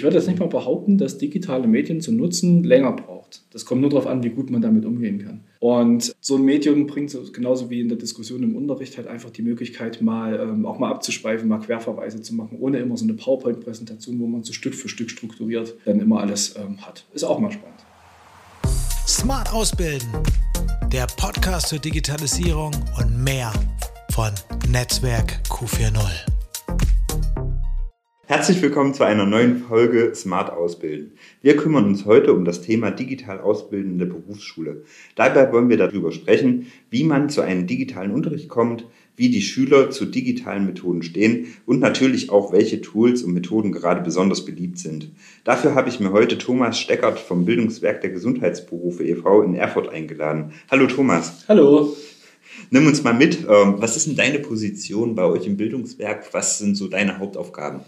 ich würde jetzt nicht mal behaupten, dass digitale Medien zu nutzen länger braucht. Das kommt nur darauf an, wie gut man damit umgehen kann. Und so ein Medium bringt genauso wie in der Diskussion im Unterricht halt einfach die Möglichkeit, mal ähm, auch mal abzuschweifen, mal Querverweise zu machen, ohne immer so eine PowerPoint-Präsentation, wo man so Stück für Stück strukturiert dann immer alles ähm, hat. Ist auch mal spannend. Smart Ausbilden, der Podcast zur Digitalisierung und mehr von Netzwerk Q40. Herzlich willkommen zu einer neuen Folge Smart Ausbilden. Wir kümmern uns heute um das Thema digital ausbildende Berufsschule. Dabei wollen wir darüber sprechen, wie man zu einem digitalen Unterricht kommt, wie die Schüler zu digitalen Methoden stehen und natürlich auch, welche Tools und Methoden gerade besonders beliebt sind. Dafür habe ich mir heute Thomas Steckert vom Bildungswerk der Gesundheitsberufe e.V. in Erfurt eingeladen. Hallo Thomas. Hallo. Nimm uns mal mit. Ähm, was ist denn deine Position bei euch im Bildungswerk? Was sind so deine Hauptaufgaben?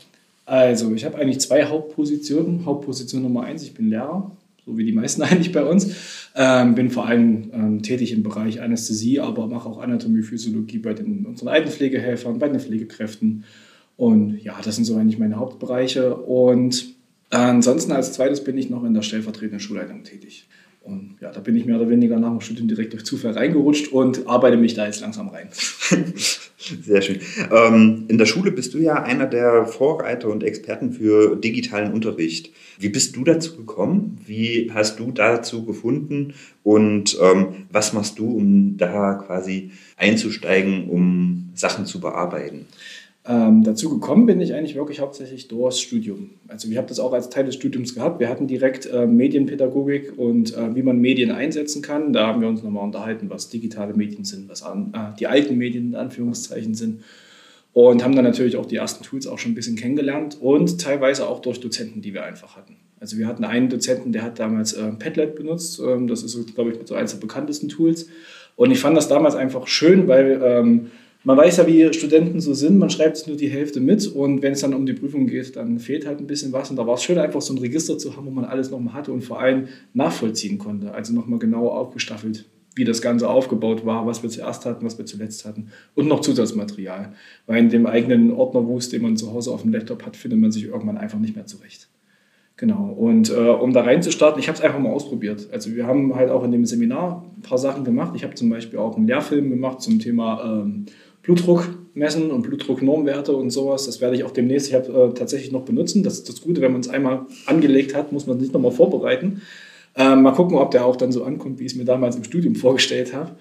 Also, ich habe eigentlich zwei Hauptpositionen. Hauptposition Nummer eins, ich bin Lehrer, so wie die meisten eigentlich bei uns. Ähm, bin vor allem ähm, tätig im Bereich Anästhesie, aber mache auch Anatomie, Physiologie bei den, unseren Altenpflegehelfern, bei den Pflegekräften. Und ja, das sind so eigentlich meine Hauptbereiche. Und ansonsten als zweites bin ich noch in der stellvertretenden Schulleitung tätig. Und ja, da bin ich mehr oder weniger nach dem Studium direkt durch Zufall reingerutscht und arbeite mich da jetzt langsam rein. Sehr schön. Ähm, in der Schule bist du ja einer der Vorreiter und Experten für digitalen Unterricht. Wie bist du dazu gekommen? Wie hast du dazu gefunden? Und ähm, was machst du, um da quasi einzusteigen, um Sachen zu bearbeiten? Ähm, dazu gekommen bin ich eigentlich wirklich hauptsächlich durchs Studium. Also wir haben das auch als Teil des Studiums gehabt. Wir hatten direkt äh, Medienpädagogik und äh, wie man Medien einsetzen kann. Da haben wir uns nochmal unterhalten, was digitale Medien sind, was an, äh, die alten Medien in Anführungszeichen sind. Und haben dann natürlich auch die ersten Tools auch schon ein bisschen kennengelernt und teilweise auch durch Dozenten, die wir einfach hatten. Also wir hatten einen Dozenten, der hat damals äh, Padlet benutzt. Ähm, das ist, glaube ich, mit so eines der bekanntesten Tools. Und ich fand das damals einfach schön, weil... Ähm, man weiß ja, wie Studenten so sind, man schreibt nur die Hälfte mit und wenn es dann um die Prüfung geht, dann fehlt halt ein bisschen was. Und da war es schön, einfach so ein Register zu haben, wo man alles nochmal hatte und vor allem nachvollziehen konnte. Also nochmal genau aufgestaffelt, wie das Ganze aufgebaut war, was wir zuerst hatten, was wir zuletzt hatten und noch Zusatzmaterial. Weil in dem eigenen Ordnerwust, den man zu Hause auf dem Laptop hat, findet man sich irgendwann einfach nicht mehr zurecht. Genau. Und äh, um da reinzustarten, ich habe es einfach mal ausprobiert. Also wir haben halt auch in dem Seminar ein paar Sachen gemacht. Ich habe zum Beispiel auch einen Lehrfilm gemacht zum Thema ähm, Blutdruck messen und Blutdrucknormwerte und sowas. Das werde ich auch demnächst ich hab, äh, tatsächlich noch benutzen. Das ist das Gute, wenn man es einmal angelegt hat, muss man es nicht nochmal vorbereiten. Ähm, mal gucken, ob der auch dann so ankommt, wie ich es mir damals im Studium vorgestellt habe.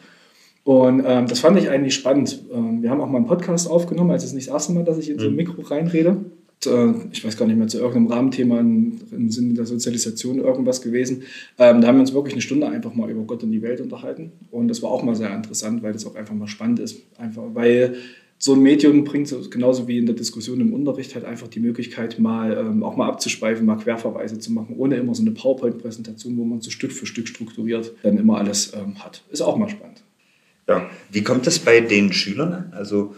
Und ähm, das fand ich eigentlich spannend. Ähm, wir haben auch mal einen Podcast aufgenommen, also es ist nicht das erste Mal, dass ich in so ein mhm. Mikro reinrede. Äh, ich weiß gar nicht mehr, zu irgendeinem Rahmenthema im Sinne der Sozialisation irgendwas gewesen. Ähm, da haben wir uns wirklich eine Stunde einfach mal über Gott und die Welt unterhalten. Und das war auch mal sehr interessant, weil das auch einfach mal spannend ist. Einfach weil so ein Medium bringt genauso wie in der Diskussion im Unterricht halt einfach die Möglichkeit, mal ähm, auch mal abzuschweifen, mal Querverweise zu machen, ohne immer so eine PowerPoint-Präsentation, wo man so Stück für Stück strukturiert dann immer alles ähm, hat. Ist auch mal spannend. Ja, wie kommt das bei den Schülern? Also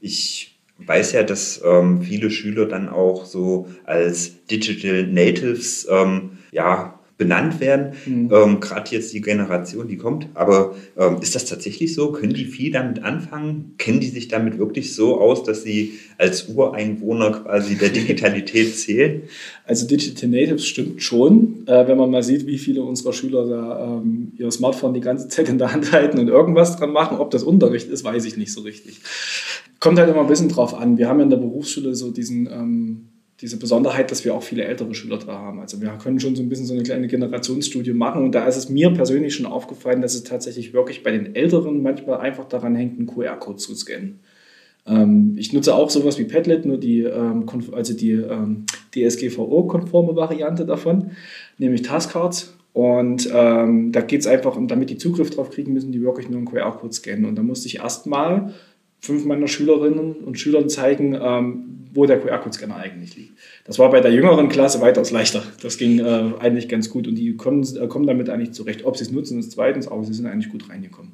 ich weiß ja, dass ähm, viele Schüler dann auch so als Digital Natives ähm, ja, benannt werden. Mhm. Ähm, Gerade jetzt die Generation, die kommt. Aber ähm, ist das tatsächlich so? Können die viel damit anfangen? Kennen die sich damit wirklich so aus, dass sie als Ureinwohner quasi der Digitalität zählen? Also Digital Natives stimmt schon, äh, wenn man mal sieht, wie viele unserer Schüler da ähm, ihr Smartphone die ganze Zeit in der Hand halten und irgendwas dran machen. Ob das Unterricht ist, weiß ich nicht so richtig. Kommt halt immer ein bisschen drauf an. Wir haben ja in der Berufsschule so diesen, ähm, diese Besonderheit, dass wir auch viele ältere Schüler da haben. Also wir können schon so ein bisschen so eine kleine Generationsstudie machen und da ist es mir persönlich schon aufgefallen, dass es tatsächlich wirklich bei den Älteren manchmal einfach daran hängt, einen QR-Code zu scannen. Ähm, ich nutze auch sowas wie Padlet, nur die, ähm, also die ähm, DSGVO-konforme Variante davon, nämlich Taskcards. Und ähm, da geht es einfach, und damit die Zugriff drauf kriegen, müssen die wirklich nur einen QR-Code scannen. Und da musste ich erstmal fünf meiner Schülerinnen und Schülern zeigen, ähm, wo der QR-Code-Scanner eigentlich liegt. Das war bei der jüngeren Klasse weitaus leichter. Das ging äh, eigentlich ganz gut und die kommen, äh, kommen damit eigentlich zurecht. Ob sie es nutzen, ist zweitens, aber sie sind eigentlich gut reingekommen.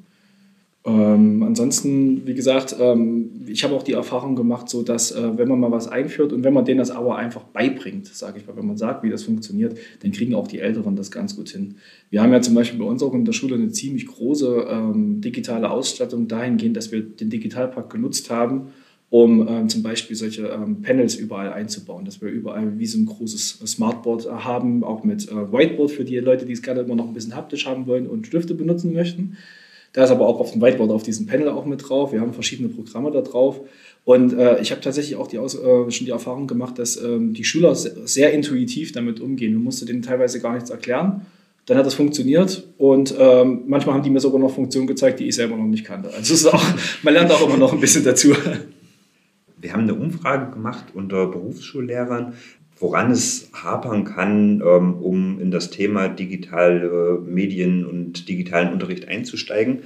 Ähm, ansonsten, wie gesagt, ähm, ich habe auch die Erfahrung gemacht, so dass äh, wenn man mal was einführt und wenn man denen das aber einfach beibringt, sage ich mal, wenn man sagt, wie das funktioniert, dann kriegen auch die Älteren das ganz gut hin. Wir haben ja zum Beispiel bei uns auch in der Schule eine ziemlich große ähm, digitale Ausstattung dahingehend, dass wir den Digitalpakt genutzt haben, um ähm, zum Beispiel solche ähm, Panels überall einzubauen, dass wir überall wie so ein großes Smartboard haben, auch mit äh, Whiteboard für die Leute, die es gerne immer noch ein bisschen haptisch haben wollen und Stifte benutzen möchten. Da ist aber auch auf dem Whiteboard auf diesem Panel auch mit drauf. Wir haben verschiedene Programme da drauf. Und äh, ich habe tatsächlich auch die Aus, äh, schon die Erfahrung gemacht, dass ähm, die Schüler sehr, sehr, intuitiv damit umgehen. Man musste denen teilweise gar nichts erklären. Dann hat das funktioniert und ähm, manchmal haben die mir sogar noch Funktionen gezeigt, die ich selber noch nicht kannte. Also auch, man lernt auch immer noch ein bisschen dazu. Wir haben eine Umfrage gemacht unter Berufsschullehrern, woran es hapern kann, ähm, um in das Thema digitale Medien und digitalen Unterricht einzusteigen.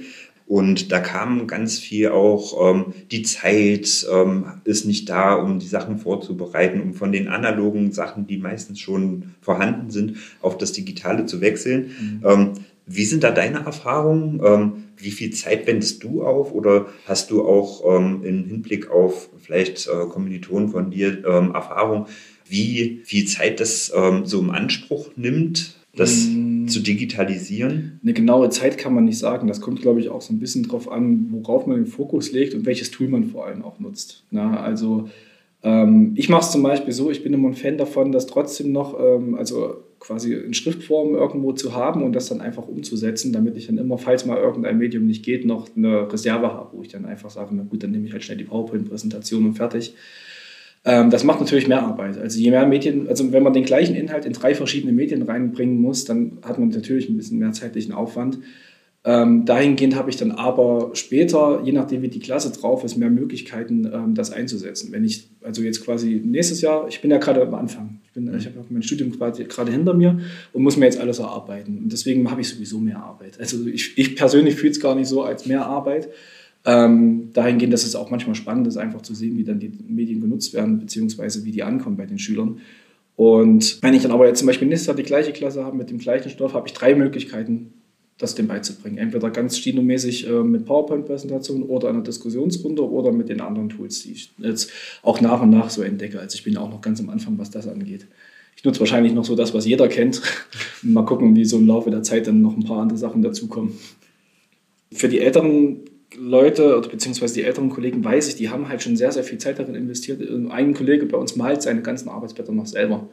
Und da kam ganz viel auch, ähm, die Zeit ähm, ist nicht da, um die Sachen vorzubereiten, um von den analogen Sachen, die meistens schon vorhanden sind, auf das Digitale zu wechseln. Mhm. Ähm, wie sind da deine Erfahrungen? Ähm, wie viel Zeit wendest du auf? Oder hast du auch ähm, im Hinblick auf vielleicht äh, Kommilitonen von dir Erfahrung, wie viel Zeit das so im Anspruch nimmt? das mm. zu digitalisieren? Eine genaue Zeit kann man nicht sagen. Das kommt, glaube ich, auch so ein bisschen darauf an, worauf man den Fokus legt und welches Tool man vor allem auch nutzt. Na, also ähm, ich mache es zum Beispiel so, ich bin immer ein Fan davon, das trotzdem noch, ähm, also quasi in Schriftform irgendwo zu haben und das dann einfach umzusetzen, damit ich dann immer, falls mal irgendein Medium nicht geht, noch eine Reserve habe, wo ich dann einfach sage, na gut, dann nehme ich halt schnell die PowerPoint-Präsentation und fertig. Ähm, das macht natürlich mehr Arbeit. Also je mehr Medien, also wenn man den gleichen Inhalt in drei verschiedene Medien reinbringen muss, dann hat man natürlich ein bisschen mehr zeitlichen Aufwand. Ähm, dahingehend habe ich dann aber später, je nachdem wie die Klasse drauf ist, mehr Möglichkeiten, ähm, das einzusetzen. Wenn ich, also jetzt quasi nächstes Jahr, ich bin ja gerade am Anfang, ich, bin, ich habe mein Studium quasi gerade hinter mir und muss mir jetzt alles erarbeiten. Und deswegen habe ich sowieso mehr Arbeit. Also ich, ich persönlich fühle es gar nicht so als mehr Arbeit. Ähm, dahingehend, dass es auch manchmal spannend ist, einfach zu sehen, wie dann die Medien genutzt werden, beziehungsweise wie die ankommen bei den Schülern. Und wenn ich dann aber jetzt zum Beispiel nächstes Jahr die gleiche Klasse habe mit dem gleichen Stoff, habe ich drei Möglichkeiten, das dem beizubringen. Entweder ganz stinomäßig äh, mit PowerPoint-Präsentationen oder einer Diskussionsrunde oder mit den anderen Tools, die ich jetzt auch nach und nach so entdecke. Also ich bin auch noch ganz am Anfang, was das angeht. Ich nutze wahrscheinlich noch so das, was jeder kennt. Mal gucken, wie so im Laufe der Zeit dann noch ein paar andere Sachen dazukommen. Für die älteren Leute oder beziehungsweise die älteren Kollegen weiß ich, die haben halt schon sehr, sehr viel Zeit darin investiert. Ein Kollege bei uns malt seine ganzen Arbeitsblätter noch selber.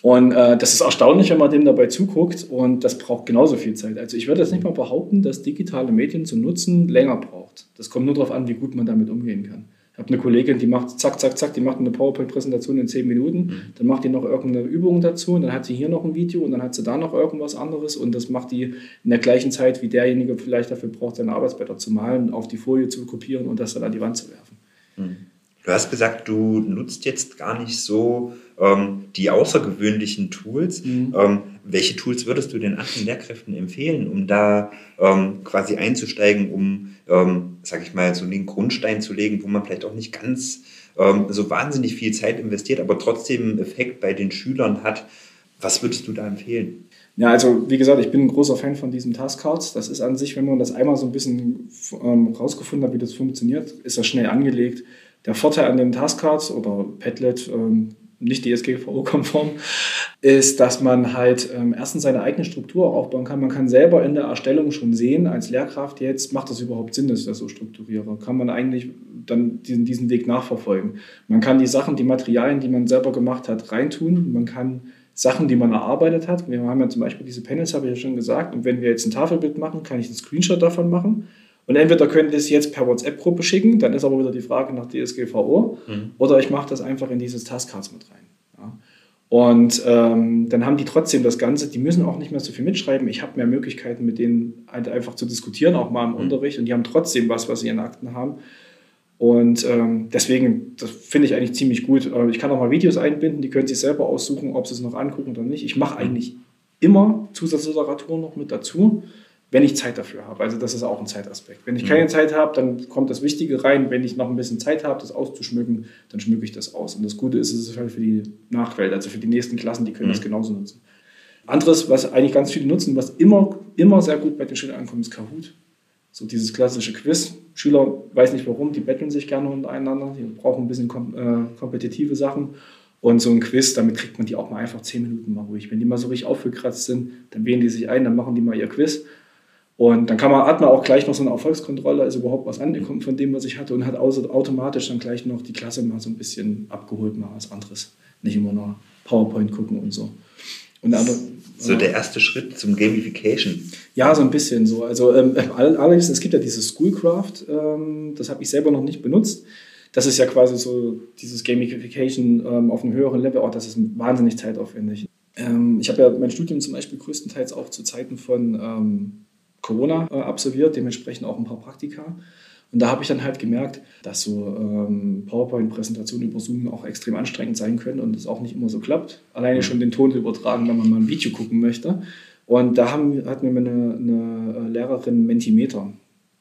Und äh, das ist erstaunlich, wenn man dem dabei zuguckt und das braucht genauso viel Zeit. Also ich würde jetzt nicht mal behaupten, dass digitale Medien zu nutzen länger braucht. Das kommt nur darauf an, wie gut man damit umgehen kann. Ich habe eine Kollegin, die macht zack, zack, zack, die macht eine PowerPoint-Präsentation in zehn Minuten, mhm. dann macht die noch irgendeine Übung dazu und dann hat sie hier noch ein Video und dann hat sie da noch irgendwas anderes und das macht die in der gleichen Zeit, wie derjenige vielleicht dafür braucht, seine Arbeitsblätter zu malen, auf die Folie zu kopieren und das dann an die Wand zu werfen. Mhm. Du hast gesagt, du nutzt jetzt gar nicht so ähm, die außergewöhnlichen Tools. Mhm. Ähm, welche Tools würdest du den anderen Lehrkräften empfehlen, um da ähm, quasi einzusteigen, um, ähm, sag ich mal, so den Grundstein zu legen, wo man vielleicht auch nicht ganz ähm, so wahnsinnig viel Zeit investiert, aber trotzdem einen Effekt bei den Schülern hat? Was würdest du da empfehlen? Ja, also wie gesagt, ich bin ein großer Fan von diesen Taskcards. Das ist an sich, wenn man das einmal so ein bisschen ähm, rausgefunden hat, wie das funktioniert, ist das schnell angelegt. Der Vorteil an den Taskcards oder Padlet, ähm, nicht DSGVO-konform, ist, dass man halt ähm, erstens seine eigene Struktur aufbauen kann. Man kann selber in der Erstellung schon sehen, als Lehrkraft jetzt, macht das überhaupt Sinn, dass ich das so strukturiere? Kann man eigentlich dann diesen, diesen Weg nachverfolgen? Man kann die Sachen, die Materialien, die man selber gemacht hat, reintun. Man kann Sachen, die man erarbeitet hat. Wir haben ja zum Beispiel diese Panels, habe ich ja schon gesagt. Und wenn wir jetzt ein Tafelbild machen, kann ich einen Screenshot davon machen und entweder könnt ihr es jetzt per WhatsApp-Gruppe schicken, dann ist aber wieder die Frage nach DSGVO, mhm. oder ich mache das einfach in dieses Taskcards mit rein. Ja. Und ähm, dann haben die trotzdem das Ganze, die müssen auch nicht mehr so viel mitschreiben. Ich habe mehr Möglichkeiten, mit denen halt einfach zu diskutieren, auch mal im mhm. Unterricht. Und die haben trotzdem was, was sie in Akten haben. Und ähm, deswegen, das finde ich eigentlich ziemlich gut. Äh, ich kann auch mal Videos einbinden, die können sich selber aussuchen, ob sie es noch angucken oder nicht. Ich mache mhm. eigentlich immer Zusatzliteratur noch mit dazu wenn ich Zeit dafür habe. Also das ist auch ein Zeitaspekt. Wenn ich keine mhm. Zeit habe, dann kommt das Wichtige rein. Wenn ich noch ein bisschen Zeit habe, das auszuschmücken, dann schmücke ich das aus. Und das Gute ist, es ist halt für die Nachwelt, also für die nächsten Klassen, die können mhm. das genauso nutzen. Anderes, was eigentlich ganz viele nutzen, was immer, immer sehr gut bei den Schülern ankommt, ist Kahoot. So dieses klassische Quiz. Schüler, weiß nicht warum, die betteln sich gerne untereinander, die brauchen ein bisschen kom äh, kompetitive Sachen. Und so ein Quiz, damit kriegt man die auch mal einfach zehn Minuten mal ruhig. Wenn die mal so richtig aufgekratzt sind, dann wählen die sich ein, dann machen die mal ihr Quiz Und dann kann man, hat man auch gleich noch so eine Erfolgskontrolle, ist überhaupt was angekommen von dem, was ich hatte und hat automatisch dann gleich noch die Klasse mal so ein bisschen abgeholt, mal was anderes. Nicht immer nur PowerPoint gucken und so. Und aber, so der erste Schritt zum Gamification. Ja, so ein bisschen so. Also ähm, allerdings, es gibt ja dieses Schoolcraft, ähm, das habe ich selber noch nicht benutzt. Das ist ja quasi so dieses Gamification ähm, auf einem höheren Level. Auch das ist wahnsinnig zeitaufwendig. Ähm, ich habe ja mein Studium zum Beispiel größtenteils auch zu Zeiten von ähm, Corona äh, absolviert, dementsprechend auch ein paar Praktika. Und da habe ich dann halt gemerkt, dass so ähm, PowerPoint-Präsentationen über Zoom auch extrem anstrengend sein können und es auch nicht immer so klappt. Alleine schon den Ton zu übertragen, wenn man mal ein Video gucken möchte. Und da haben, hat mir eine, eine Lehrerin Mentimeter,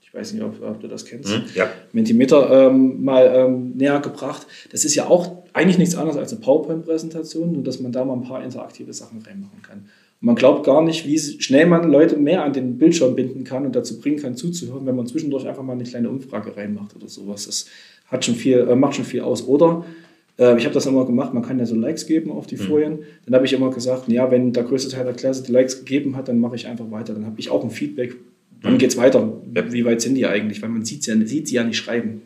ich weiß nicht, ob, ob du das kennst, hm, ja. Mentimeter ähm, mal ähm, näher gebracht. Das ist ja auch eigentlich nichts anderes als eine PowerPoint-Präsentation, nur dass man da mal ein paar interaktive Sachen reinmachen kann. Man glaubt gar nicht, wie schnell man Leute mehr an den Bildschirm binden kann und dazu bringen kann, zuzuhören, wenn man zwischendurch einfach mal eine kleine Umfrage reinmacht oder sowas. Das hat schon viel, äh, macht schon viel aus. Oder äh, ich habe das immer gemacht, man kann ja so Likes geben auf die mhm. Folien. Dann habe ich immer gesagt, ja, wenn der größte Teil der Klasse die Likes gegeben hat, dann mache ich einfach weiter. Dann habe ich auch ein Feedback. Wann mhm. geht es weiter? Wie weit sind die eigentlich? Weil man sieht sie ja, sieht sie ja nicht schreiben.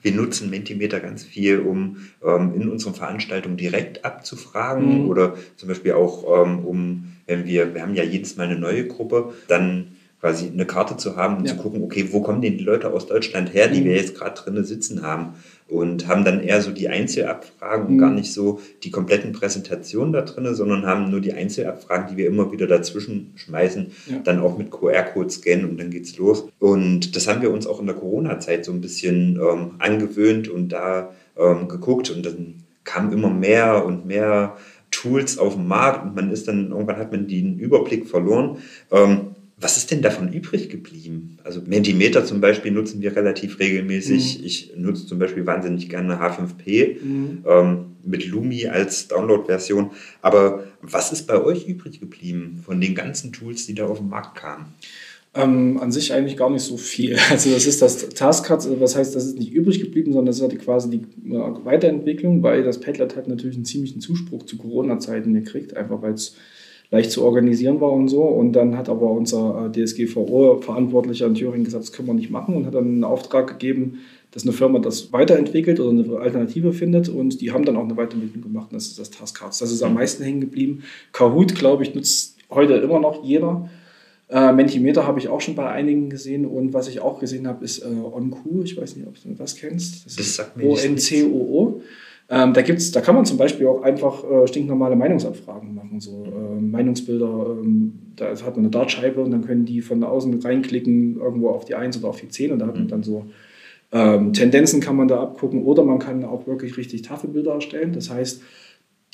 Wir nutzen Mentimeter ganz viel, um ähm, in unseren Veranstaltungen direkt abzufragen mhm. oder zum Beispiel auch ähm, um wenn wir, wir haben ja jedes Mal eine neue Gruppe, dann quasi eine Karte zu haben und ja. zu gucken, okay, wo kommen denn die Leute aus Deutschland her, die mhm. wir jetzt gerade drinnen sitzen haben und haben dann eher so die Einzelabfragen mhm. und gar nicht so die kompletten Präsentationen da drinnen, sondern haben nur die Einzelabfragen, die wir immer wieder dazwischen schmeißen, ja. dann auch mit QR-Code scannen und dann geht's los. Und das haben wir uns auch in der Corona-Zeit so ein bisschen ähm, angewöhnt und da ähm, geguckt und dann kam immer mehr und mehr Tools auf dem Markt und man ist dann, irgendwann hat man den Überblick verloren. Ähm, was ist denn davon übrig geblieben? Also Mentimeter zum Beispiel nutzen wir relativ regelmäßig. Mhm. Ich nutze zum Beispiel wahnsinnig gerne H5P mhm. ähm, mit Lumi als Download-Version. Aber was ist bei euch übrig geblieben von den ganzen Tools, die da auf den Markt kamen? Ähm, an sich eigentlich gar nicht so viel. Also das ist das Taskcard, also was heißt, das ist nicht übrig geblieben, sondern das ist quasi die Weiterentwicklung, weil das Padlet hat natürlich einen ziemlichen Zuspruch zu Corona-Zeiten gekriegt, einfach weil es leicht zu organisieren war und so. Und dann hat aber unser äh, DSGVO-Verantwortlicher in Thüringen gesagt, das können wir nicht machen und hat dann einen Auftrag gegeben, dass eine Firma das weiterentwickelt oder eine Alternative findet und die haben dann auch eine Weiterentwicklung gemacht und das ist das Taskcards. Das ist am meisten hängen geblieben. Kahoot, glaube ich, nutzt heute immer noch jeder. Äh, Mentimeter habe ich auch schon bei einigen gesehen und was ich auch gesehen habe, ist äh, OnQ. Ich weiß nicht, ob du das kennst. Das, das sagt mir O-N-C-O-O. Ähm, da, gibt's, da kann man zum Beispiel auch einfach äh, stinknormale Meinungsabfragen machen, so äh, Meinungsbilder. Ähm, da hat man eine Dartscheibe und dann können die von außen reinklicken, irgendwo auf die 1 oder auf die 10 und da hat man mhm. dann so ähm, Tendenzen kann man da abgucken oder man kann auch wirklich richtig Tafelbilder erstellen. Das heißt,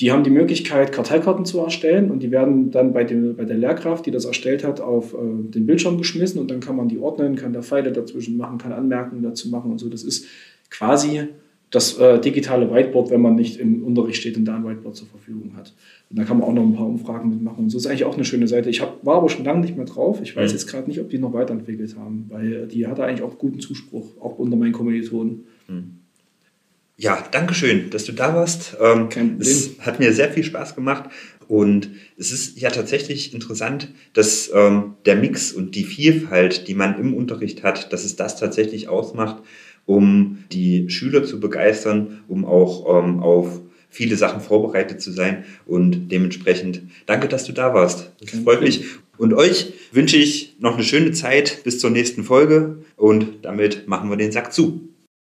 die haben die Möglichkeit, Karteikarten zu erstellen und die werden dann bei, dem, bei der Lehrkraft, die das erstellt hat, auf äh, den Bildschirm geschmissen und dann kann man die ordnen, kann da Pfeile dazwischen machen, kann Anmerkungen dazu machen und so. Das ist quasi das äh, digitale Whiteboard, wenn man nicht im Unterricht steht und da ein Whiteboard zur Verfügung hat. Und da kann man auch noch ein paar Umfragen mitmachen. Und so ist eigentlich auch eine schöne Seite. Ich hab, war aber schon lange nicht mehr drauf. Ich weiß mhm. jetzt gerade nicht, ob die noch weiterentwickelt haben, weil die hatte eigentlich auch guten Zuspruch, auch unter meinen Kommilitonen. Mhm. Ja, danke schön, dass du da warst. Ähm, es hat mir sehr viel Spaß gemacht und es ist ja tatsächlich interessant, dass ähm, der Mix und die Vielfalt, die man im Unterricht hat, dass es das tatsächlich ausmacht, um die Schüler zu begeistern, um auch ähm, auf viele Sachen vorbereitet zu sein und dementsprechend danke, dass du da warst. Das freut mich. Und euch wünsche ich noch eine schöne Zeit bis zur nächsten Folge und damit machen wir den Sack zu.